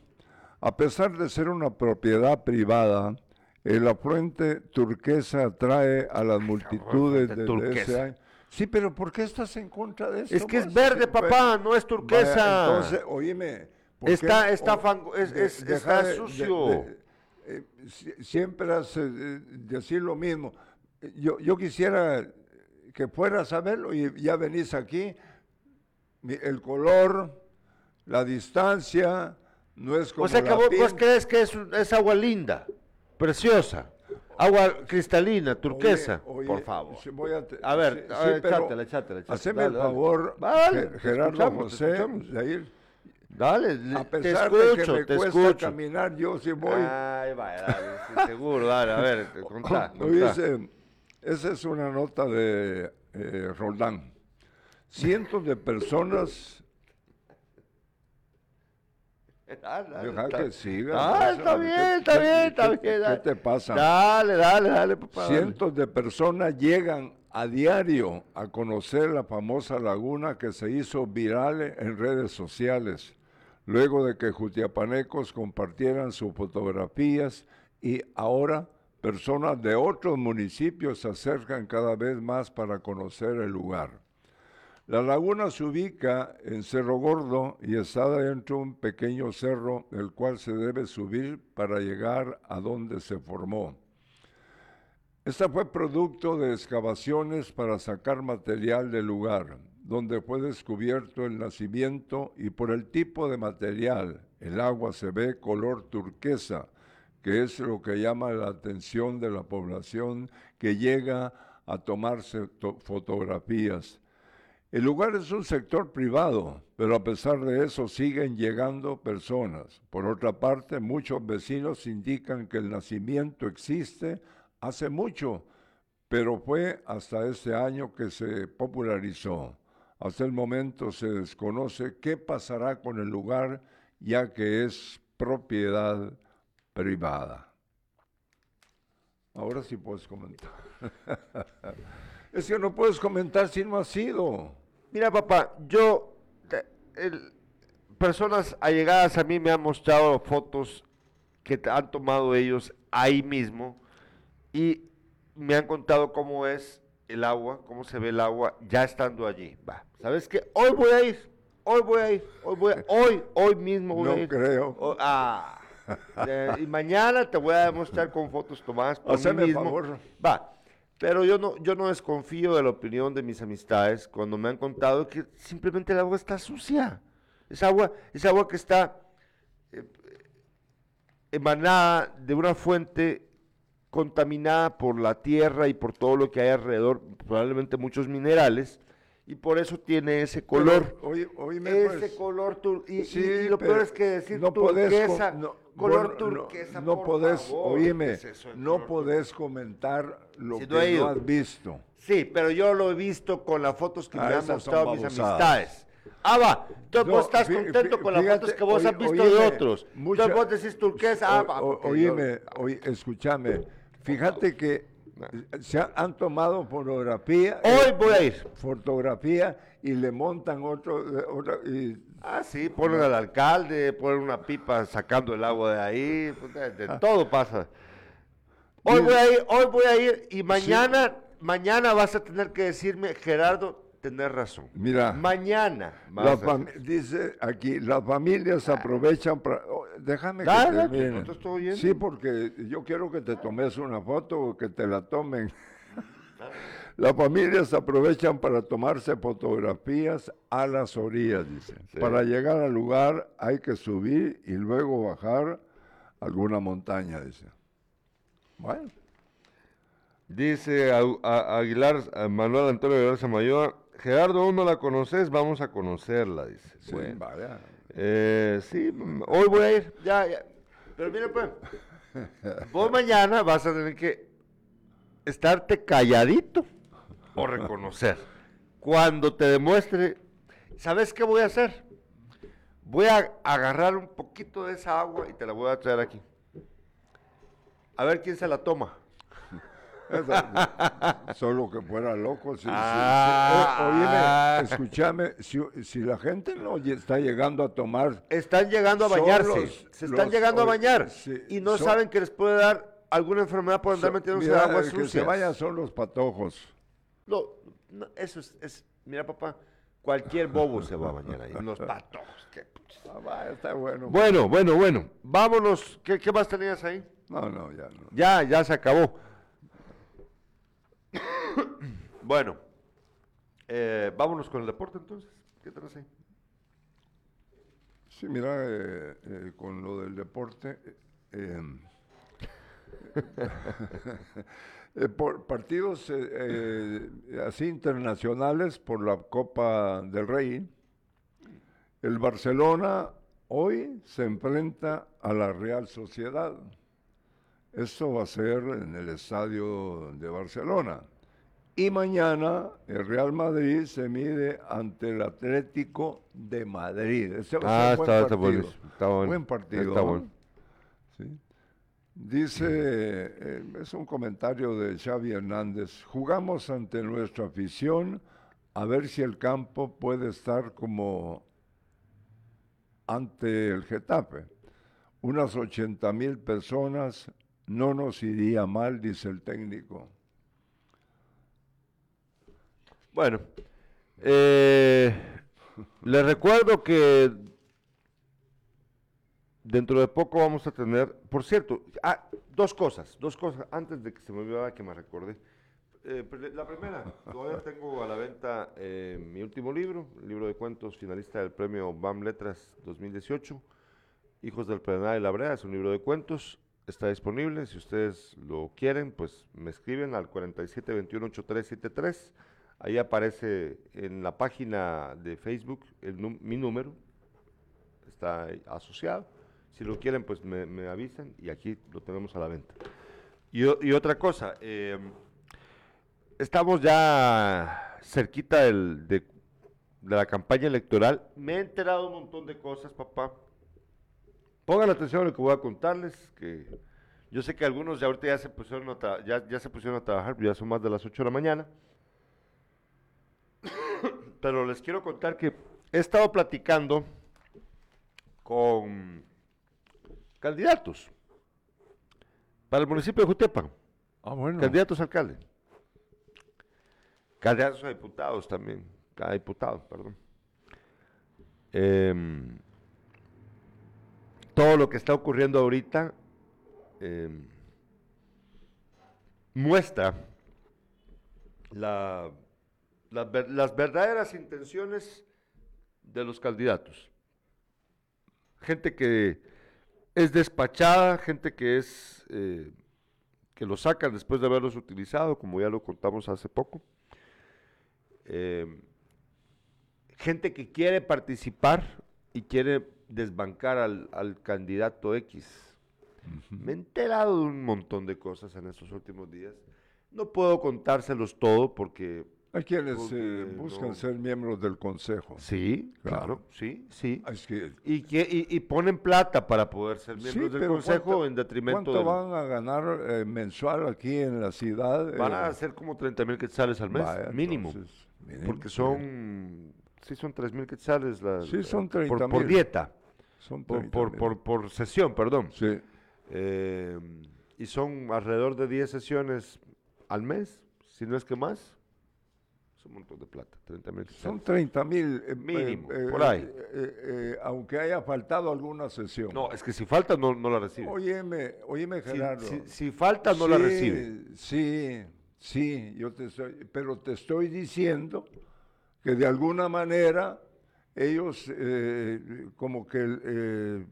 A pesar de ser una propiedad privada, el afluente turquesa atrae a las multitudes de, ese año. Sí, pero ¿por qué estás en contra de eso?
Es que es verde, papá, no es turquesa.
entonces, oíme.
Está, está, está sucio.
Eh, siempre has decir lo mismo. Yo, yo quisiera que fueras a verlo y ya venís aquí. El color, la distancia no es como.
O sea que vos, crees que es, agua linda, preciosa. Agua cristalina, turquesa, por favor. a, ver, echátela, echátela,
Haceme el favor, Gerardo José, de ir.
Dale,
a pesar de que me cuesta caminar, yo sí voy.
Ay, vaya, dale, seguro, dale, a ver, contá, (coughs)
esa es una nota de eh, Roldán. Cientos de personas
Deja
que siga.
Ah, está bien, está bien, está bien.
¿Qué te pasa?
Dale, dale, dale, papá.
Cientos de personas llegan a diario a conocer la famosa laguna que se hizo viral en redes sociales, luego de que jutiapanecos compartieran sus fotografías y ahora personas de otros municipios se acercan cada vez más para conocer el lugar. La laguna se ubica en Cerro Gordo y está dentro de un pequeño cerro el cual se debe subir para llegar a donde se formó. Esta fue producto de excavaciones para sacar material del lugar. donde fue descubierto el nacimiento y por el tipo de material, el agua se ve color turquesa, que es lo que llama la atención de la población que llega a tomarse fotografías. El lugar es un sector privado, pero a pesar de eso siguen llegando personas. Por otra parte, muchos vecinos indican que el nacimiento existe hace mucho, pero fue hasta este año que se popularizó. Hasta el momento se desconoce qué pasará con el lugar, ya que es propiedad privada. Ahora sí puedes comentar. (laughs) es que no puedes comentar si no has sido.
Mira, papá, yo, personas allegadas a mí me han mostrado fotos que han tomado ellos ahí mismo y me han contado cómo es el agua, cómo se ve el agua ya estando allí. Va, ¿sabes qué? Hoy voy a ir, hoy voy a ir, hoy voy (laughs) hoy, hoy mismo voy
no
a ir.
No creo.
ah, (laughs) y mañana te voy a demostrar con fotos tomadas por mí mismo.
Favor.
Va, pero yo no, yo no desconfío de la opinión de mis amistades cuando me han contado que simplemente el agua está sucia. Es agua, es agua que está eh, emanada de una fuente contaminada por la tierra y por todo lo que hay alrededor, probablemente muchos minerales, y por eso tiene ese color. ese
pues,
color y, lo peor es que decir no turquesa, color turquesa.
No, no podés, oíme, no podés comentar lo que no, has visto.
Sí, pero yo lo he visto con las fotos que ah, me han mostrado mis amistades. Ah, va. Entonces vos estás contento con las fotos que vos has visto de otros. Entonces vos decís turquesa. ah, va.
Oíme, escúchame. Fíjate que se han tomado fotografía.
Hoy voy a ir.
Fotografía y le montan otro. y,
ah, sí, ponen al alcalde, ponen una pipa sacando el agua de ahí. Pues, de, ah. todo pasa. Hoy voy a ir, hoy voy a ir y mañana, mañana vas a tener que decirme, Gerardo, tener razón.
Mira.
Mañana.
dice aquí, las familias aprovechan para... Oh, déjame que
termine.
Sí, porque yo quiero que te tomes una foto o que te la tomen. (laughs) Las familias aprovechan para tomarse fotografías a las orillas, dice. Para llegar al lugar hay que subir y luego bajar alguna montaña, dice. Bueno.
Dice Aguilar, Manuel Antonio Aguilar Samayoa, Gerardo, ¿aún no la conoces? Vamos a conocerla, dice.
Sí, vaya.
Eh, sí, hoy voy a ir, ya, ya. Pero mira, pues, vos mañana vas a tener que estarte calladito o reconocer. Cuando te demuestre, ¿sabes qué voy a hacer? Voy a agarrar un poquito de esa agua y te la voy a traer aquí. A ver quién se la toma.
Solo que fuera loco. Si,
ah,
escúchame, si, la gente no está llegando a tomar...
Están llegando a bañarse, se están llegando a bañar y no saben que les puede dar alguna enfermedad por andar metiéndose agua sucia.
que se vayan son los patojos.
No, eso es, mira papá, cualquier bobo se va a bañar ahí, los patojos.
Ah, está bueno.
Bueno, bueno, bueno, vámonos, ¿Qué, ¿qué más tenías ahí?
No, no, ya no.
Ya, ya se acabó. (coughs) bueno, eh, vámonos con el deporte entonces. ¿Qué traes ahí?
Sí, mira, eh, eh, con lo del deporte, (laughs) por partidos así internacionales por la Copa del Rey, el Barcelona hoy se enfrenta a la Real Sociedad. Esto va a ser en el estadio de Barcelona. Y mañana el Real Madrid se mide ante el Atlético de Madrid.
Ese ah, está, está, bueno,
está, bueno, Buen partido. Está bueno. Dice, eh, es un comentario de Xavi Hernández, jugamos ante nuestra afición a ver si el campo puede estar como ante el Getafe. Unas 80 mil personas no nos iría mal, dice el técnico.
Bueno, eh, les recuerdo que dentro de poco vamos a tener, por cierto, ah, dos cosas, dos cosas, antes de que se me olvidara que me recordé. eh, la primera, todavía tengo a la venta eh, mi último libro, el libro de cuentos finalista del premio BAM Letras 2018, Hijos del Pedernal y la Brea, es un libro de cuentos, está disponible, si ustedes lo quieren, pues me escriben al 47218373, ahí aparece en la página de Facebook el mi número, está asociado, si lo quieren, pues me, avisan y aquí lo tenemos a la venta. Y, otra cosa, eh, estamos ya cerquita del- de, la campaña electoral. Me he enterado un montón de cosas, papá. Pongan atención a lo que voy a contarles, que yo sé que algunos ya ahorita ya se pusieron a, ya se pusieron a trabajar, ya son más de las 8 de la mañana. Pero les quiero contar que he estado platicando con candidatos para el municipio de Jutepa.
Ah, bueno.
Candidatos a alcalde. Candidatos a diputados también. A diputados, perdón. Em, todo lo que está ocurriendo ahorita em, muestra la- las ver- las verdaderas intenciones de los candidatos. Gente que es despachada, gente que es eh, que lo sacan después de haberlos utilizado, como ya lo contamos hace poco. Eh, gente que quiere participar y quiere desbancar al, al candidato X. Me he enterado de un montón de cosas en estos últimos días. No puedo contárselos todo porque
Hay quienes eh, buscan
no-
ser miembros del consejo.
sí,
Claro.
claro, sí, sí.
Es que,
Y, que, y, y ponen plata para poder ser
sí,
miembros del consejo
¿cuánto-
en detrimento
¿Cuánto
del-
van a ganar eh, mensual aquí en la ciudad?
Van
Eh,
a ser como 30 mil quetzales al mes,
vaya,
mínimo.
entonces, mínimo,
Porque son, sí son 3 mil quetzales la,
Sí, son
por,
30,000.
por dieta,
Son
por,
30
por,
mil.
por, por sesión, perdón.
Sí.
Eh, y son alrededor de 10 sesiones al mes, si no es que más. Es un montón de plata, 30 mil
Son
quetzales.
30 mil.
Mínimo, por ahí.
aunque haya faltado alguna sesión.
No, es que si falta no, no la recibe.
Óyeme, óyeme,
Si-
Gerardo.
si, si falta no la recibe.
Sí, sí, yo te estoy, pero te estoy diciendo que de alguna manera ellos eh, como que eh,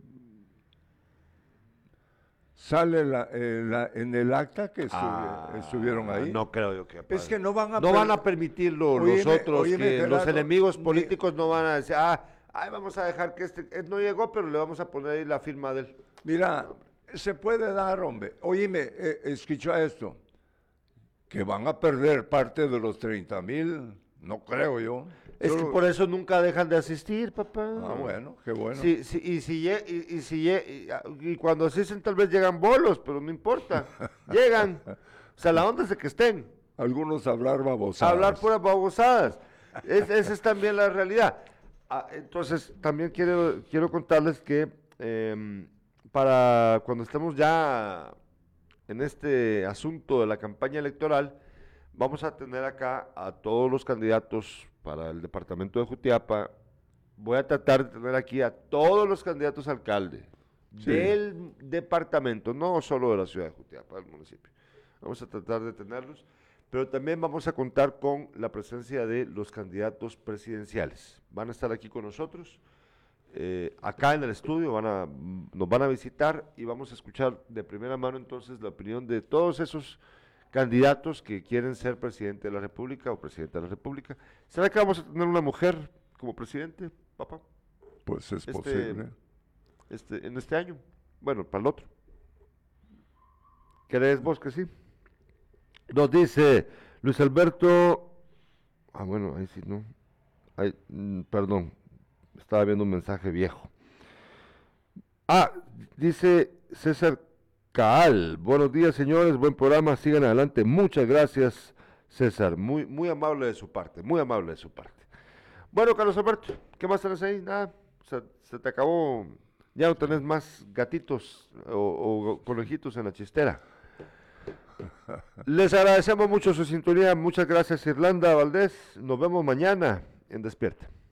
sale la- eh, la- en el acta que
Ah,
estuvieron ahí.
No creo yo que
es que no van a
no
per-
van a permitirlo los
Óyeme,
otros, que los enemigos políticos no van a decir, ah, ay, vamos a dejar que este, él no llegó, pero le vamos a poner ahí la firma de él.
Mira, se puede dar, hombre. Óyeme, eh, escucha esto. Que van a perder parte de los 30 mil, no creo yo.
Es que por eso nunca dejan de asistir, papá.
Ah, bueno, qué bueno.
Sí, sí, y, si y, y si y, ah, y cuando asisten tal vez llegan bolos, pero no importa. (laughs) Llegan. O sea, la onda es de que estén.
Algunos hablar babosadas.
Hablar puras babosadas. Es- esa es también la realidad. Ah, entonces, también quiero, quiero contarles que em, para cuando estemos ya en este asunto de la campaña electoral, vamos a tener acá a todos los candidatos para el departamento de Jutiapa. Voy a tratar de tener aquí a todos los candidatos a alcalde
Sí.
del departamento, no solo de la ciudad de Jutiapa, del municipio. Vamos a tratar de tenerlos, pero también vamos a contar con la presencia de los candidatos presidenciales. Van a estar aquí con nosotros, eh, acá en el estudio, van a, nos van a visitar y vamos a escuchar de primera mano entonces la opinión de todos esos candidatos que quieren ser presidente de la República o presidenta de la República. ¿Será que vamos a tener una mujer como presidente, papá?
Pues es
Este,
posible.
este, en este año. Bueno, para el otro. ¿Crees vos que sí? Nos dice Luis Alberto. Ah, bueno, ahí sí, no. Ay, mm, perdón, estaba viendo un mensaje viejo. Ah, dice César Caal. Buenos días, señores. Buen programa. Sigan adelante. Muchas gracias, César. Muy, muy amable de su parte. Muy amable de su parte. Bueno, Carlos Alberto, ¿qué más tenés ahí? Nada, se, te acabó. Ya no tenés más gatitos o, o conejitos en la chistera. Les agradecemos mucho su sintonía. Muchas gracias, Irlanda Valdés. Nos vemos mañana en Despierta.